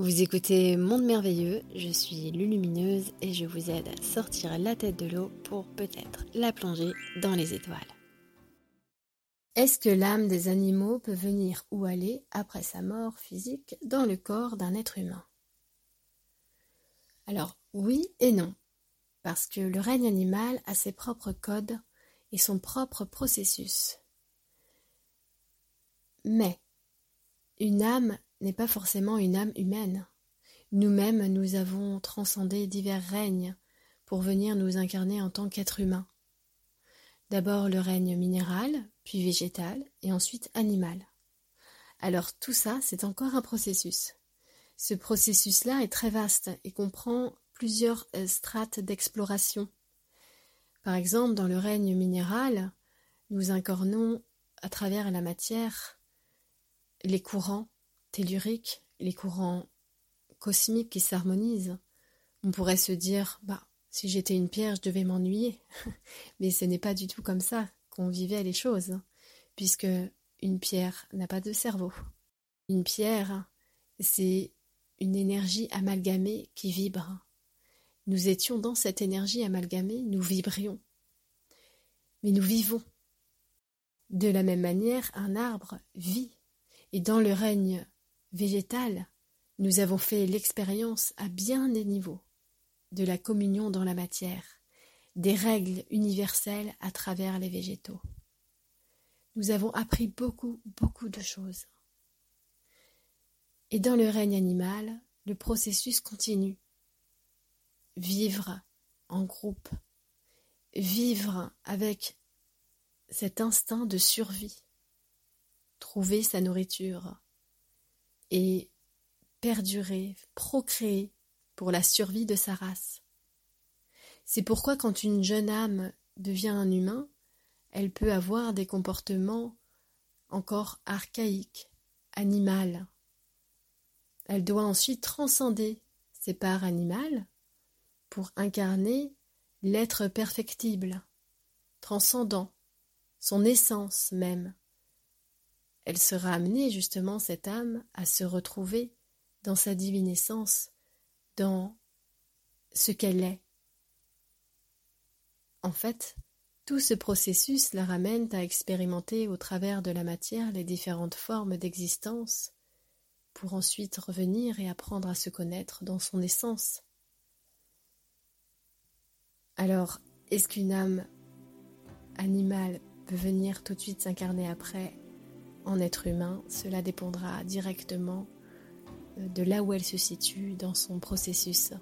Vous écoutez Monde Merveilleux, je suis Lulumineuse et je vous aide à sortir la tête de l'eau pour peut-être la plonger dans les étoiles. Est-ce que l'âme des animaux peut venir ou aller après sa mort physique dans le corps d'un être humain? Alors oui et non, parce que le règne animal a ses propres codes et son propre processus. Mais une âme n'est pas forcément une âme humaine. Nous-mêmes, nous avons transcendé divers règnes pour venir nous incarner en tant qu'être humain. D'abord le règne minéral, puis végétal, et ensuite animal. Alors tout ça, c'est encore un processus. Ce processus-là est très vaste et comprend plusieurs euh, strates d'exploration. Par exemple, dans le règne minéral, nous incarnons à travers la matière les courants telluriques, les courants cosmiques qui s'harmonisent. On pourrait se dire, bah, si j'étais une pierre, je devais m'ennuyer. Mais ce n'est pas du tout comme ça qu'on vivait les choses, puisque une pierre n'a pas de cerveau. Une pierre, c'est une énergie amalgamée qui vibre. Nous étions dans cette énergie amalgamée, nous vibrions. Mais nous vivons. De la même manière, un arbre vit. Et dans le règne végétal, nous avons fait l'expérience à bien des niveaux de la communion dans la matière, des règles universelles à travers les végétaux. Nous avons appris beaucoup, beaucoup de choses. Et dans le règne animal, le processus continue. Vivre en groupe, vivre avec cet instinct de survie, trouver sa nourriture et perdurer, procréer pour la survie de sa race. C'est pourquoi quand une jeune âme devient un humain, elle peut avoir des comportements encore archaïques, animales. Elle doit ensuite transcender ses parts animales pour incarner l'être perfectible, transcendant, son essence même, elle sera amenée justement, cette âme, à se retrouver dans sa divine essence, dans ce qu'elle est. En fait, tout ce processus la ramène à expérimenter au travers de la matière les différentes formes d'existence, pour ensuite revenir et apprendre à se connaître dans son essence. Alors, est-ce qu'une âme animale peut venir tout de suite s'incarner après en être humain, cela dépendra directement euh, de là où elle se situe dans son processus.